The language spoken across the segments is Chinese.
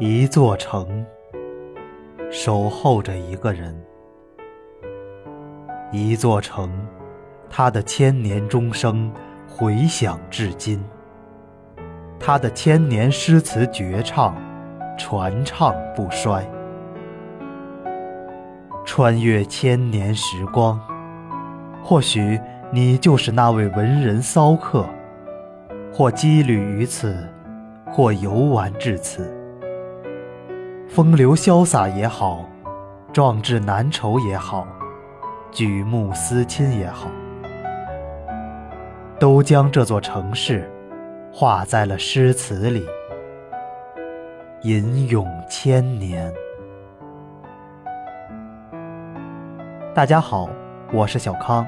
一座城，守候着一个人。一座城，它的千年钟声回响至今，它的千年诗词绝唱传唱不衰。穿越千年时光，或许你就是那位文人骚客，或羁旅于此，或游玩至此。风流潇洒也好，壮志难酬也好，举目思亲也好，都将这座城市画在了诗词里，吟咏千年。大家好，我是小康，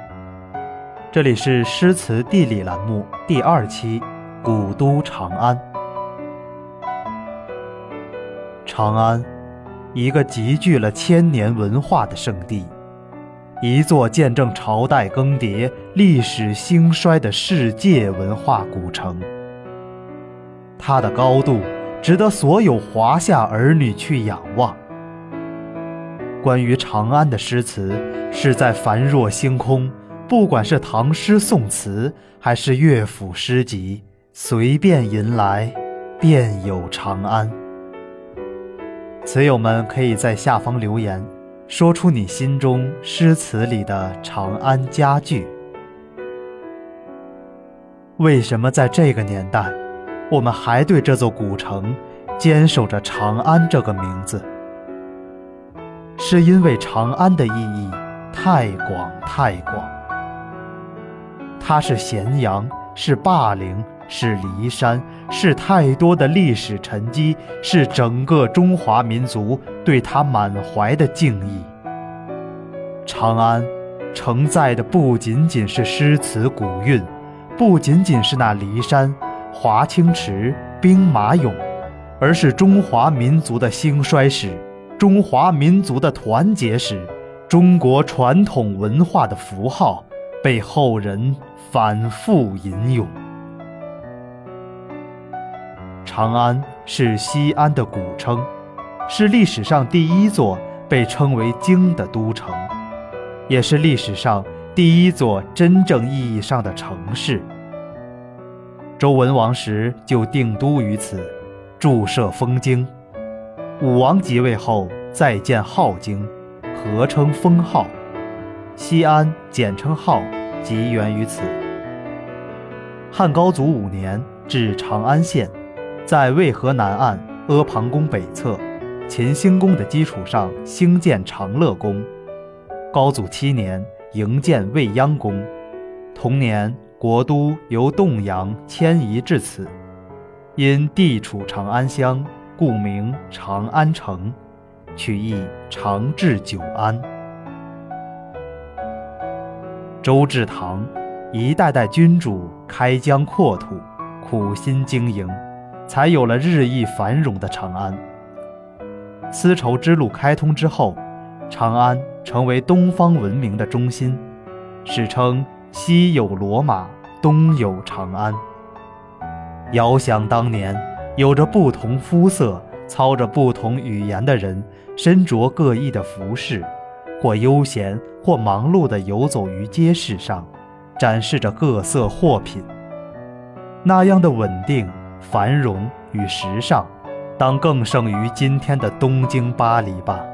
这里是诗词地理栏目第二期《古都长安》。长安，一个集聚了千年文化的圣地，一座见证朝代更迭、历史兴衰的世界文化古城。它的高度值得所有华夏儿女去仰望。关于长安的诗词，是在繁若星空，不管是唐诗宋词，还是乐府诗集，随便吟来，便有长安。词友们可以在下方留言，说出你心中诗词里的长安佳句。为什么在这个年代，我们还对这座古城坚守着长安这个名字？是因为长安的意义太广太广，它是咸阳，是霸陵。是骊山，是太多的历史沉积，是整个中华民族对他满怀的敬意。长安承载的不仅仅是诗词古韵，不仅仅是那骊山、华清池、兵马俑，而是中华民族的兴衰史，中华民族的团结史，中国传统文化的符号，被后人反复吟咏。长安是西安的古称，是历史上第一座被称为京的都城，也是历史上第一座真正意义上的城市。周文王时就定都于此，筑设封京。武王即位后再建镐京，合称封号。西安简称号，即源于此。汉高祖五年置长安县。在渭河南岸阿房宫北侧，秦兴宫的基础上兴建长乐宫。高祖七年营建未央宫。同年，国都由洞阳迁移至此，因地处长安乡，故名长安城，取意长治久安。周至唐，一代代君主开疆扩土，苦心经营。才有了日益繁荣的长安。丝绸之路开通之后，长安成为东方文明的中心，史称西有罗马，东有长安。遥想当年，有着不同肤色、操着不同语言的人，身着各异的服饰，或悠闲，或忙碌地游走于街市上，展示着各色货品。那样的稳定。繁荣与时尚，当更胜于今天的东京、巴黎吧。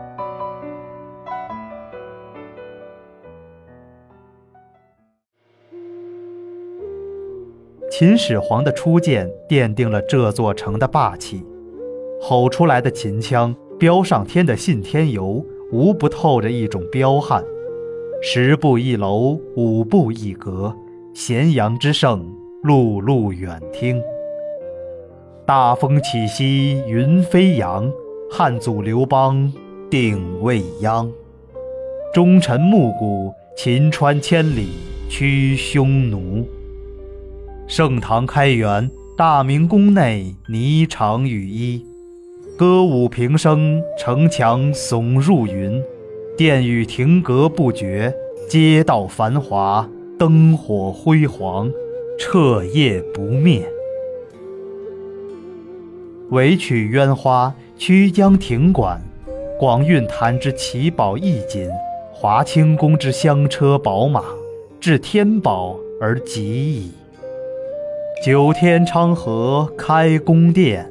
秦始皇的初建奠定了这座城的霸气，吼出来的秦腔，飙上天的信天游，无不透着一种彪悍。十步一楼，五步一阁，咸阳之盛，路路远听。大风起兮云飞扬，汉祖刘邦定未央。忠臣暮鼓，秦川千里驱匈奴。盛唐开元，大明宫内霓裳羽衣，歌舞平生，城墙耸入云，殿宇亭阁不绝，街道繁华，灯火辉煌，彻夜不灭。惟取鸳花，曲江亭馆，广运坛之奇宝异锦，华清宫之香车宝马，至天宝而极矣。九天昌河开宫殿，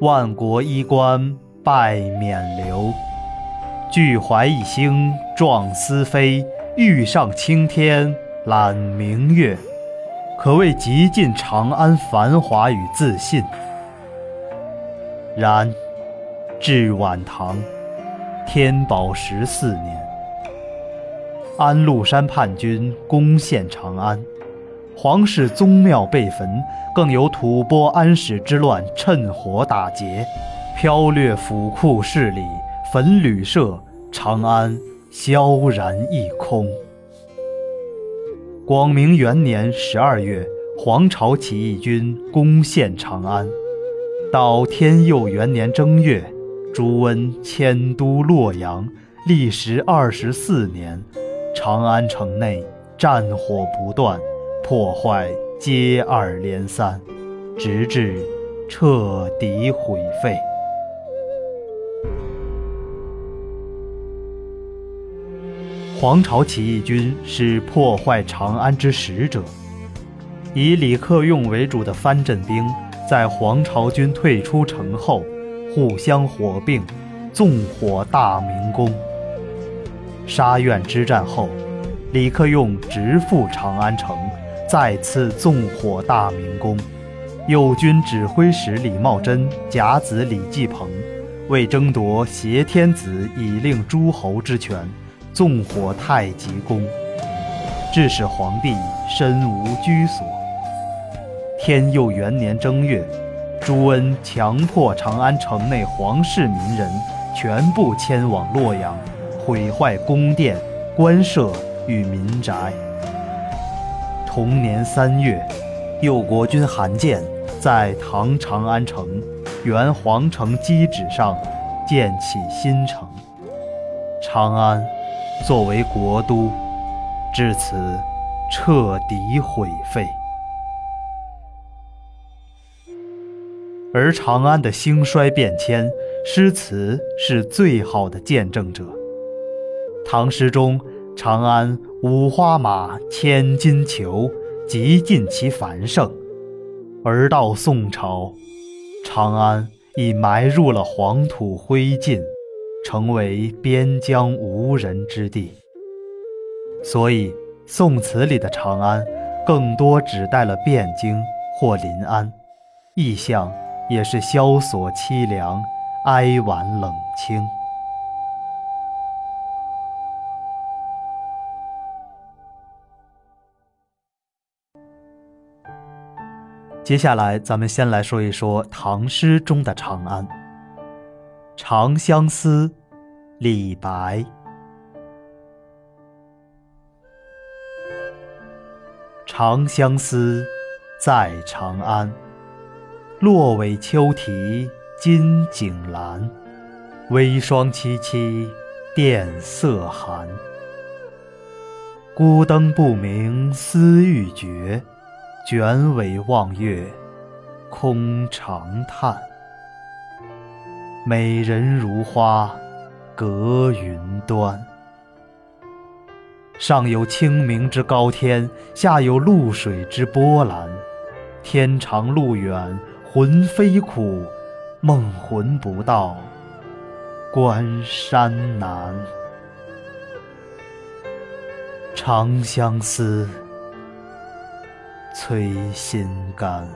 万国衣冠拜冕旒。俱怀一星壮思飞，欲上青天揽明月，可谓极尽长安繁华与自信。然，至晚唐，天宝十四年，安禄山叛军攻陷长安。皇室宗庙被焚，更有吐蕃安史之乱趁火打劫，剽掠府库势力，焚旅社，长安萧然一空。广明元年十二月，黄巢起义军攻陷长安。到天佑元年正月，朱温迁都洛阳，历时二十四年，长安城内战火不断。破坏接二连三，直至彻底毁废。黄巢起义军是破坏长安之使者，以李克用为主的藩镇兵，在黄巢军退出城后，互相火并，纵火大明宫。沙苑之战后，李克用直赴长安城。再次纵火大明宫，右军指挥使李茂贞、甲子李继鹏为争夺挟天子以令诸侯之权，纵火太极宫，致使皇帝身无居所。天佑元年正月，朱温强迫长安城内皇室民人全部迁往洛阳，毁坏宫殿、官舍与民宅。同年三月，右国君韩建在唐长安城原皇城基址上建起新城，长安作为国都，至此彻底毁废。而长安的兴衰变迁，诗词是最好的见证者。唐诗中。长安五花马，千金裘，极尽其繁盛。而到宋朝，长安已埋入了黄土灰烬，成为边疆无人之地。所以，宋词里的长安，更多指代了汴京或临安，意象也是萧索凄凉，哀婉冷清。接下来，咱们先来说一说唐诗中的长安。《长相思》，李白。长相思，在长安。落尾秋啼金井阑，微霜凄凄，殿色寒。孤灯不明思欲绝。卷尾望月，空长叹。美人如花，隔云端。上有清明之高天，下有渌水之波澜。天长路远，魂飞苦，梦魂不到，关山难。长相思。催心肝。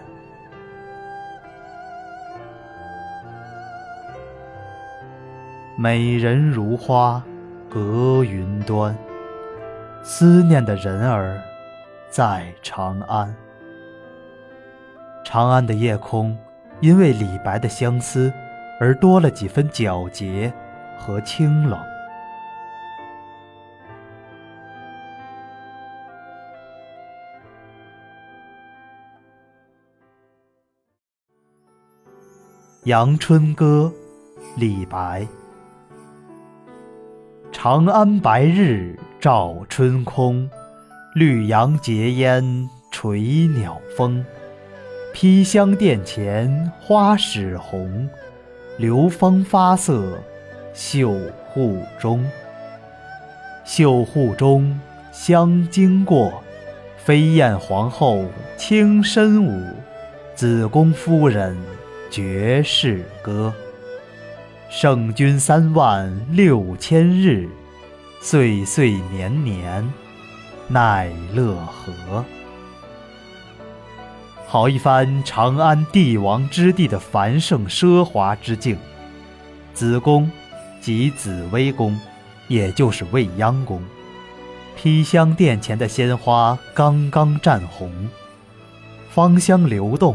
美人如花，隔云端。思念的人儿，在长安。长安的夜空，因为李白的相思，而多了几分皎洁和清冷。《阳春歌》李白。长安白日照春空，绿杨结烟垂鸟风。披香殿前花始红，流芳发色，绣户中。绣户中香经过，飞燕皇后轻身舞，子宫夫人绝世歌。圣君三万六千日，岁岁年年奈乐何？好一番长安帝王之地的繁盛奢华之境。紫宫，即紫微宫，也就是未央宫。披香殿前的鲜花刚刚绽红，芳香流动。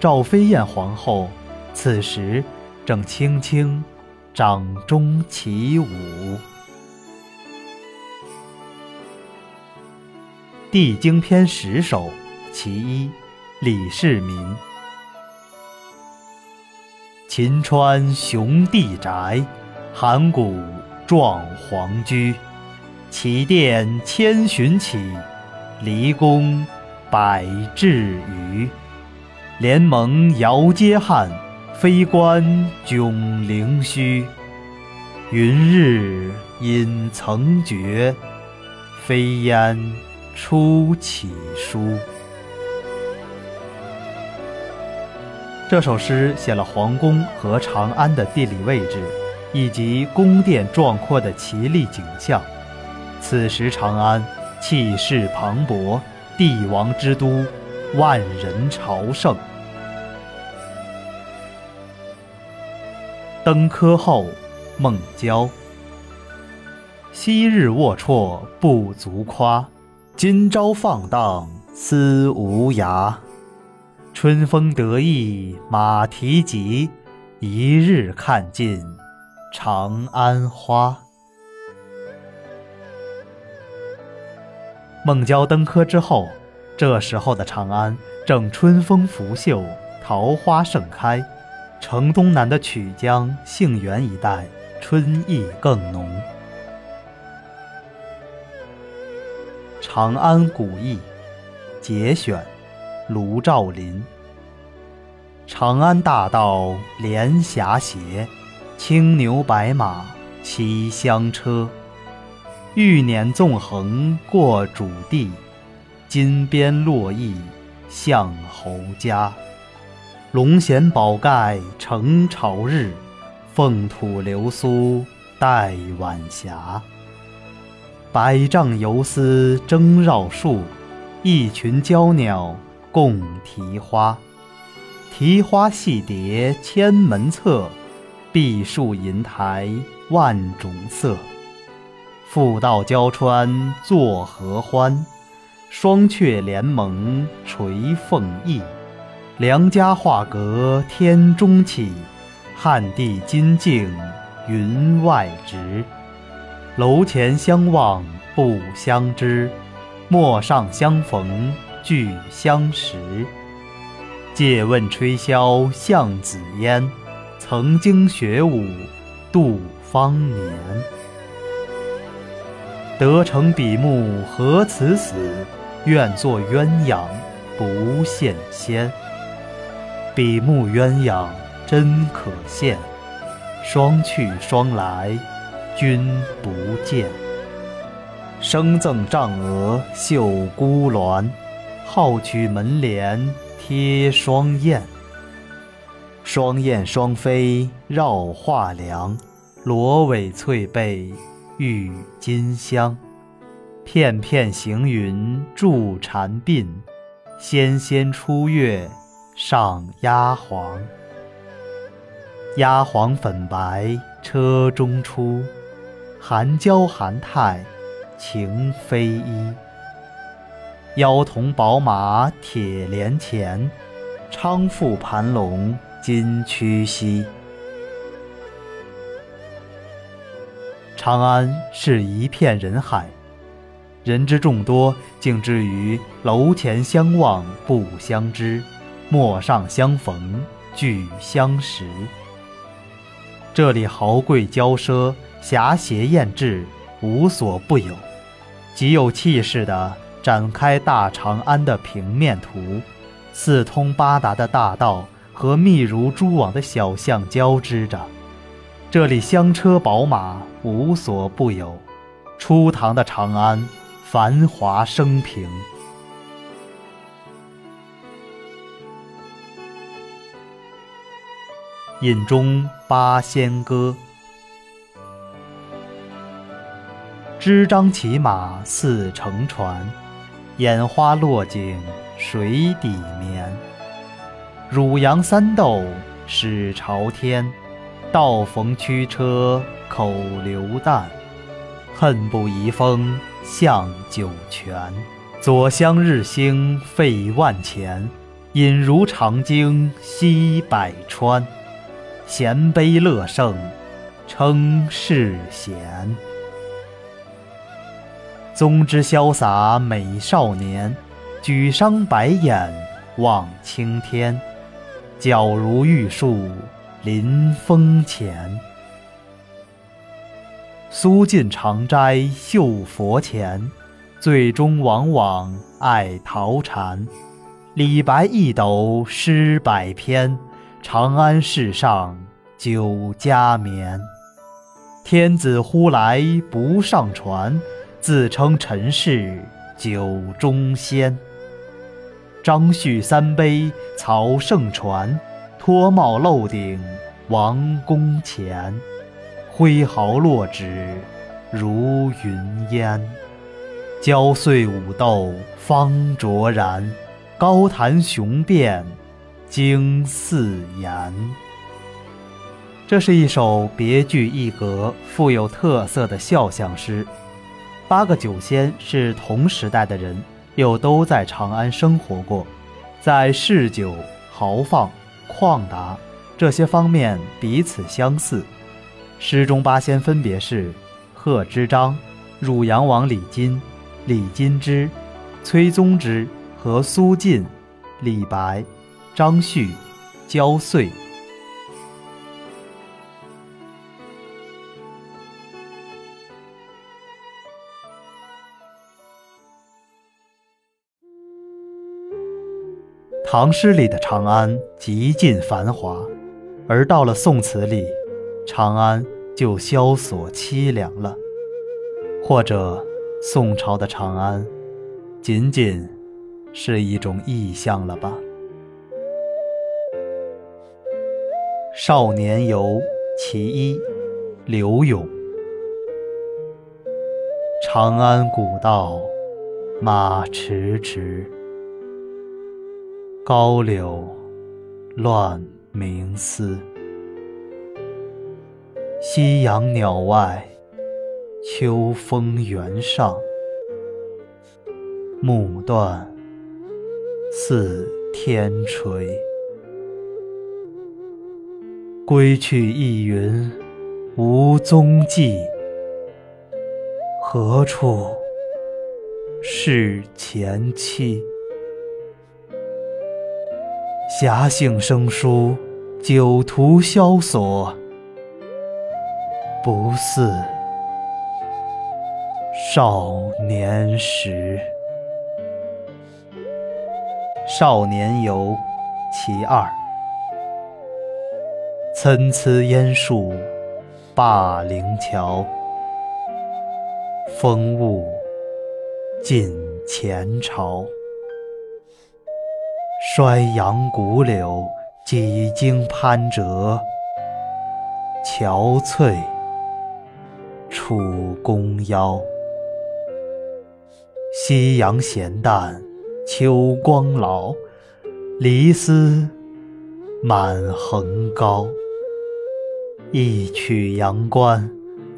赵飞燕皇后此时正轻轻掌中起舞。《帝京篇十首·其一》李世民：秦川雄地宅，函谷壮皇居。启殿千寻起，离宫百至余。联盟遥接汉，飞官迥凌虚。云日隐曾觉，飞烟出起书。这首诗写了皇宫和长安的地理位置，以及宫殿壮阔的奇丽景象。此时长安气势磅礴，帝王之都，万人朝圣。登科后，孟郊。昔日龌龊不足夸，今朝放荡思无涯。春风得意马蹄疾，一日看尽长安花。孟郊登科之后，这时候的长安正春风拂袖，桃花盛开，城东南的曲江、杏园一带春意更浓。《长安古意》节选。卢照邻。长安大道连霞斜，青牛白马七香车。玉辇纵横过主地，金鞭落翼向侯家。龙衔宝盖承朝日，凤吐流苏带晚霞。百丈游丝争绕树，一群娇鸟。共题花，题花戏蝶千门侧，碧树银台万种色。复道交川作何欢？双阙联盟垂凤翼。良家画阁天中起，汉帝金镜云外直。楼前相望不相知，陌上相逢。俱相识。借问吹箫向紫烟，曾经学舞度芳年。得成比目何辞死，愿作鸳鸯不羡仙。比目鸳鸯真可羡，双去双来君不见。生赠帐额绣孤鸾。好取门帘贴双燕，双燕双飞绕画梁，罗尾翠背郁金香。片片行云住蝉鬓，纤纤出月上压黄。压黄粉白车中出，含娇含态情非一。妖童宝马铁连前，昌富盘龙金曲兮。长安是一片人海，人之众多，竟至于楼前相望不相知，陌上相逢俱相识。这里豪贵骄奢，侠邪艳质，无所不有，极有气势的。展开大长安的平面图，四通八达的大道和密如蛛网的小巷交织着，这里香车宝马无所不有。初唐的长安，繁华升平。引中八仙歌：支张骑马似乘船，眼花落井水底眠。汝阳三斗始朝天，道逢驱车口流弹。恨不移风向九泉，左相日星费万钱，引如长鲸吸百川。衔杯乐圣称世贤，宗之潇洒美少年，举觞白眼望青天，皎如玉树临风前。苏晋长斋绣佛前，最终往往爱桃禅。李白一斗诗百篇，长安市上酒家眠。天子呼来不上船，自称臣是酒中仙。张旭三杯曹圣传，脱帽露顶王宫前。挥毫落纸如云烟，焦碎武斗方卓然。高谈雄辩经四言。这是一首别具一格、富有特色的肖像诗。八个酒仙是同时代的人，又都在长安生活过，在嗜酒、豪放、旷达这些方面彼此相似。诗中八仙分别是贺知章、汝阳王李金、李金之、崔宗之和苏晋、李白、张旭、焦遂。唐诗里的长安极尽繁华，而到了宋词里。长安就萧索凄凉了，或者宋朝的长安，仅仅是一种意象了吧？《少年游·其一》刘永。长安古道马迟迟，高柳乱鸣嘶。夕阳鸟外，秋风原上。暮断似天垂。归去一云无踪迹，何处是前妻？侠性生疏，酒徒萧索。不似少年时。《少年游·其二》参差烟树灞陵桥，风物尽前朝。衰杨古柳几经攀折，憔悴。楚宫腰，夕阳闲淡，秋光老。离思满横高。一曲阳关，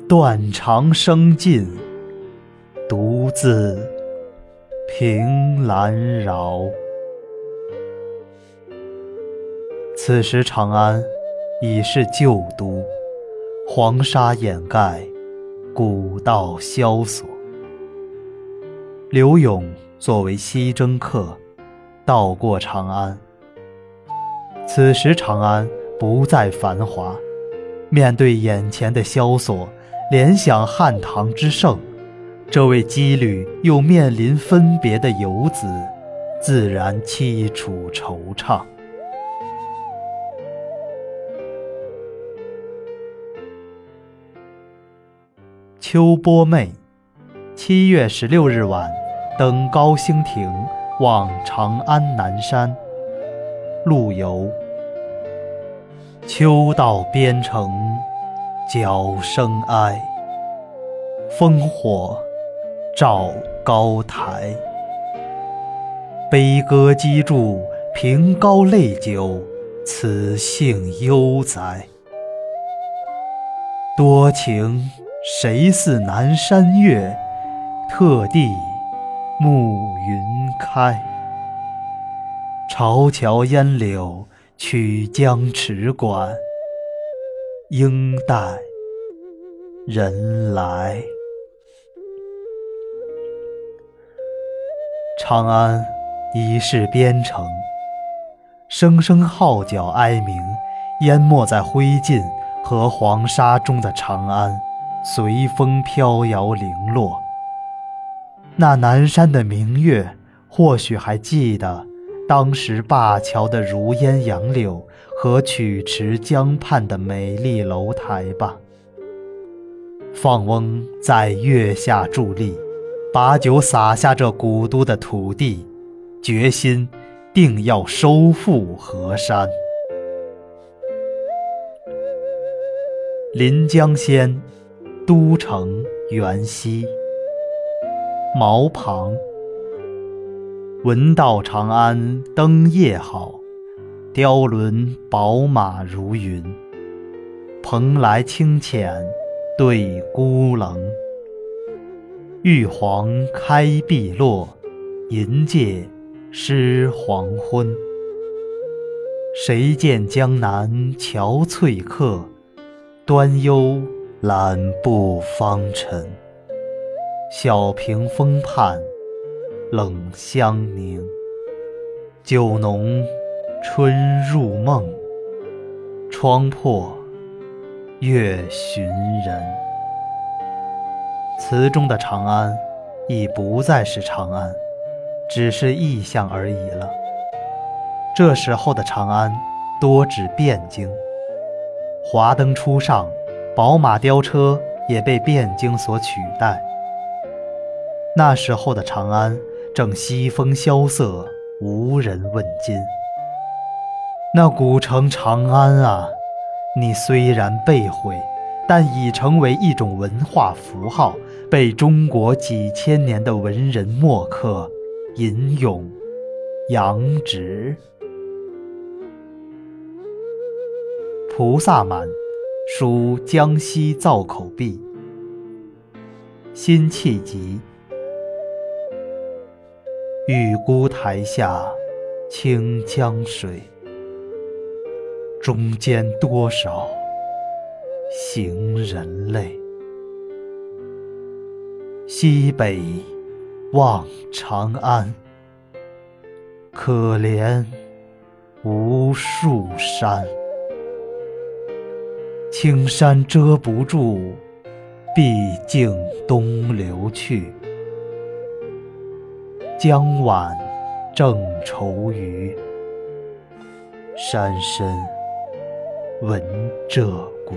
断肠声尽，独自凭栏绕。此时长安已是旧都，黄沙掩盖。古道萧索，刘永作为西征客，到过长安。此时长安不再繁华，面对眼前的萧索，联想汉唐之盛，这位羁旅又面临分别的游子，自然凄楚惆怅。秋波妹，七月十六日晚，登高兴亭，望长安南山。陆游。秋到边城，角声哀。烽火照高台。悲歌击筑，凭高泪酒，此兴悠哉。多情谁似南山月？特地暮云开。潮桥烟柳曲江池关，应待人来。长安已是边城，声声号角哀鸣，淹没在灰烬和黄沙中的长安，随风飘摇零落。那南山的明月，或许还记得。当时灞桥的如烟杨柳和曲池江畔的美丽楼台吧。放翁在月下伫立，把酒洒下这古都的土地，决心定要收复河山。临江仙，都城元夕。毛旁。闻道长安灯夜好，雕轮宝马如云。蓬莱清浅对孤棱，玉皇开碧落，银界失黄昏。谁见江南憔悴客，端忧揽步方尘。小屏风畔。冷香凝，酒浓春入梦，窗破月寻人。词中的长安，已不再是长安，只是意象而已了。这时候的长安，多指汴京。华灯初上，宝马雕车也被汴京所取代。那时候的长安。正西风萧瑟，无人问津。那古城长安啊，你虽然被毁，但已成为一种文化符号，被中国几千年的文人墨客吟咏、扬植。菩萨蛮，属江西造口壁。辛弃疾。玉孤台下，清江水。中间多少行人泪？西北望长安，可怜无数山。青山遮不住，毕竟东流去。江晚正愁余，山深闻鹧鸪。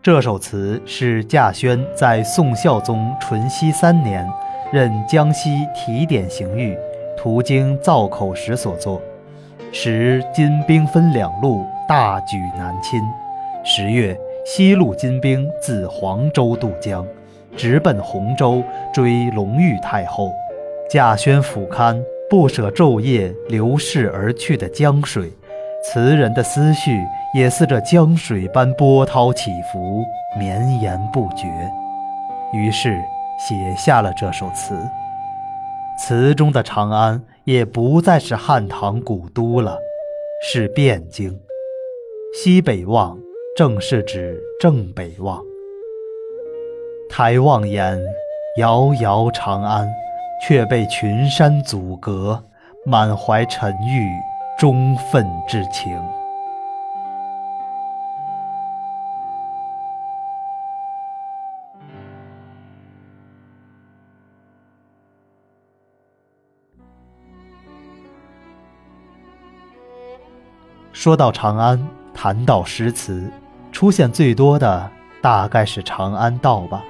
这首词是稼轩在宋孝宗淳熙三年任江西提点刑狱，途经造口时所作。时金兵分两路，大举南侵。十月，西路金兵自黄州渡江。直奔洪州追隆裕太后，稼轩俯瞰不舍昼夜流逝而去的江水，词人的思绪也似这江水般波涛起伏，绵延不绝。于是写下了这首词。词中的长安也不再是汉唐古都了，是汴京。西北望，正是指正北望。抬望眼，遥遥长安，却被群山阻隔，满怀沉郁忠愤之情。说到长安，谈到诗词。出现最多的大概是长安道吧。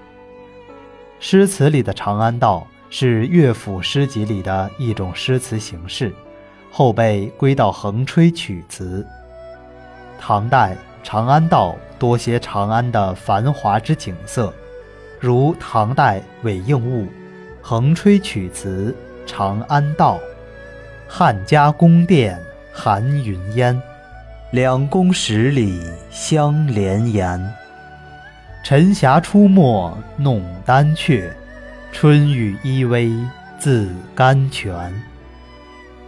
诗词里的长安道是乐府诗集里的一种诗词形式，后被归到横吹曲词。唐代长安道多写长安的繁华之景色，如唐代韦应物《横吹曲词·长安道》：“汉家宫殿寒云烟。”两宫十里相连檐，晨霞出没弄丹阙，春雨依偎自甘泉。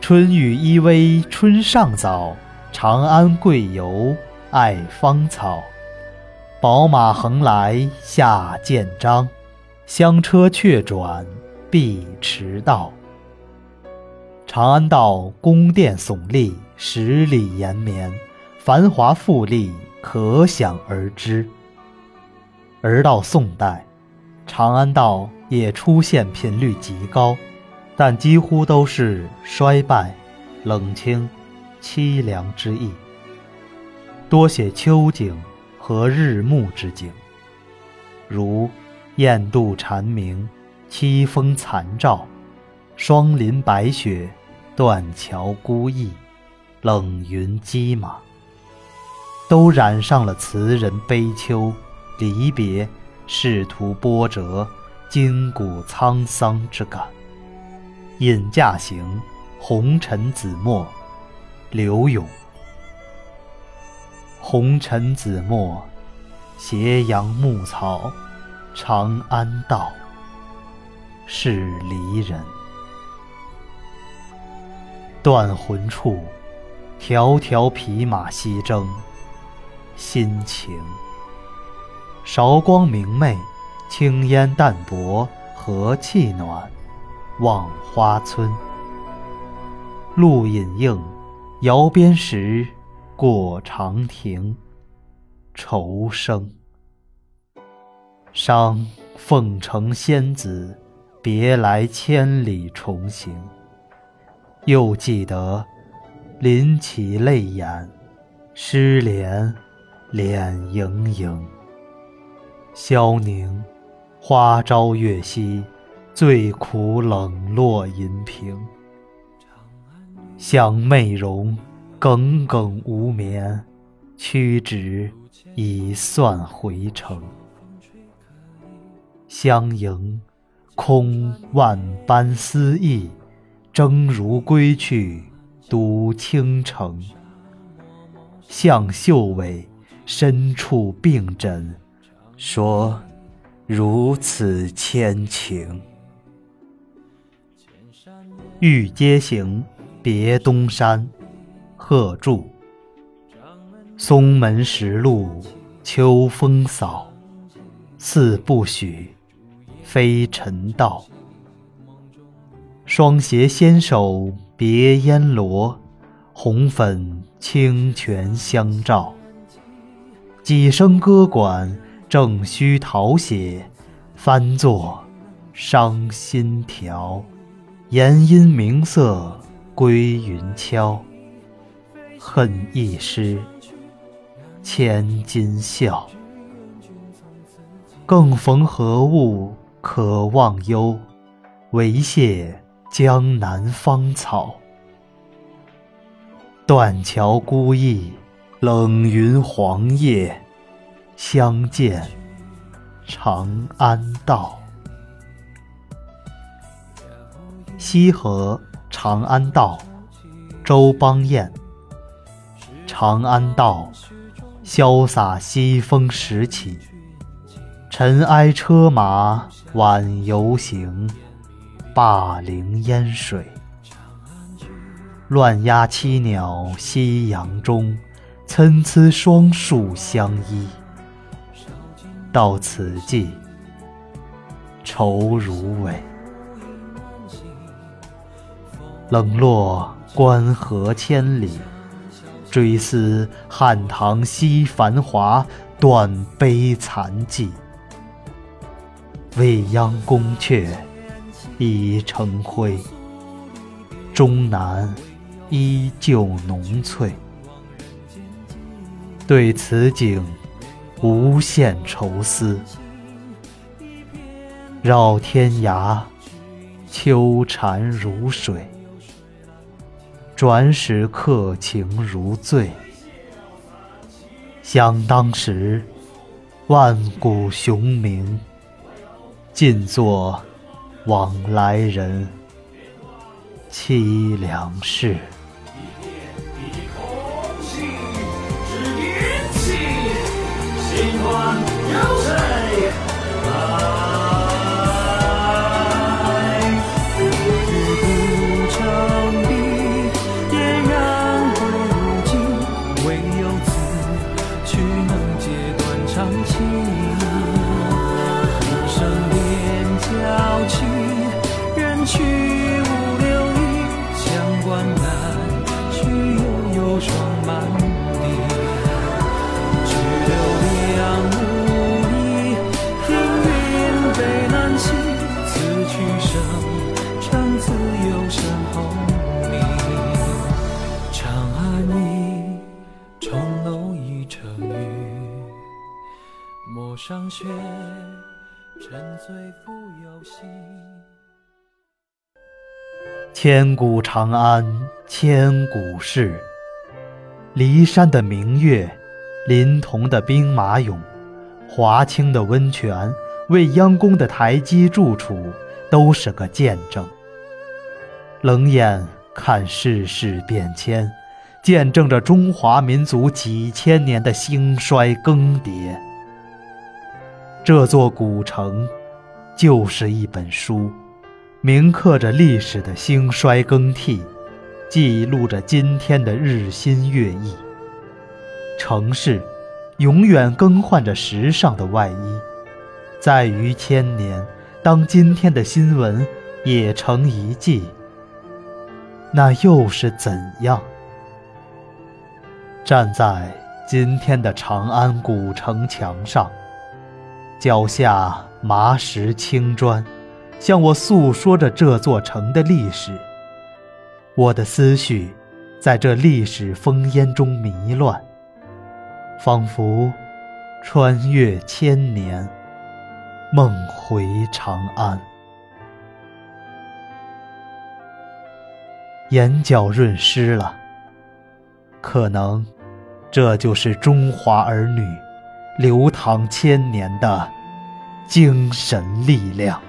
春雨依偎春尚早，长安贵游爱芳草。宝马横来下见章，香车却转碧池道。长安道宫殿耸立，十里延绵。繁华富丽，可想而知。而到宋代，长安道也出现频率极高，但几乎都是衰败、冷清、凄凉之意，多写秋景和日暮之景，如雁渡蝉鸣、凄风残照、霜林白雪、断桥孤驿、冷云积马。都染上了词人悲秋、离别、仕途波折、筋骨沧桑之感。《饮驾行》红尘子墨，刘永。红尘子墨，斜阳暮草，长安道。是离人。断魂处，迢迢匹马西征。心情，韶光明媚，青烟淡薄，和气暖。望花村，路隐映，遥边石，过长亭。愁生，伤凤城仙子，别来千里重行。又记得，临起泪眼，失联。脸盈盈，萧凝，花朝月夕，最苦冷落银屏。向媚容，耿耿无眠，屈指已算回程。相迎，空万般思意，争如归去，独倾城。向秀伟。深处病枕，说如此千情。欲阶行，别东山。贺铸。松门石路，秋风扫。似不许，非尘道。双鞋纤手别烟罗，红粉清泉相照。几声歌管，正须陶写，翻作伤心条。言音明色归云悄，恨一失，千金笑。更逢何物可忘忧？唯谢江南芳草。断桥孤驿。冷云黄叶，相见长安道。西河长安道，周邦彦。长安道，潇洒西风时起，尘埃车马晚游行，灞陵烟水，乱鸦栖鸟夕阳中。参差双树相依，到此际，愁如尾。冷落关河千里，追思汉唐昔繁华，断悲残迹。未央宫阙已成灰，终南依旧浓翠。对此景，无限愁思。绕天涯，秋蝉如水，转使客情如醉。想当时，万古雄名，尽作往来人，凄凉事。千古长安，千古事。骊山的明月，临潼的兵马俑，华清的温泉，未央宫的台基住处，都是个见证。冷眼看世事变迁，见证着中华民族几千年的兴衰更迭。这座古城，就是一本书，铭刻着历史的兴衰更替，记录着今天的日新月异。城市，永远更换着时尚的外衣。在于千年，当今天的新闻也成遗迹，那又是怎样？站在今天的长安古城墙上。脚下麻石青砖，向我诉说着这座城的历史。我的思绪在这历史烽烟中迷乱，仿佛穿越千年，梦回长安。眼角润湿了，可能这就是中华儿女。流淌千年的精神力量。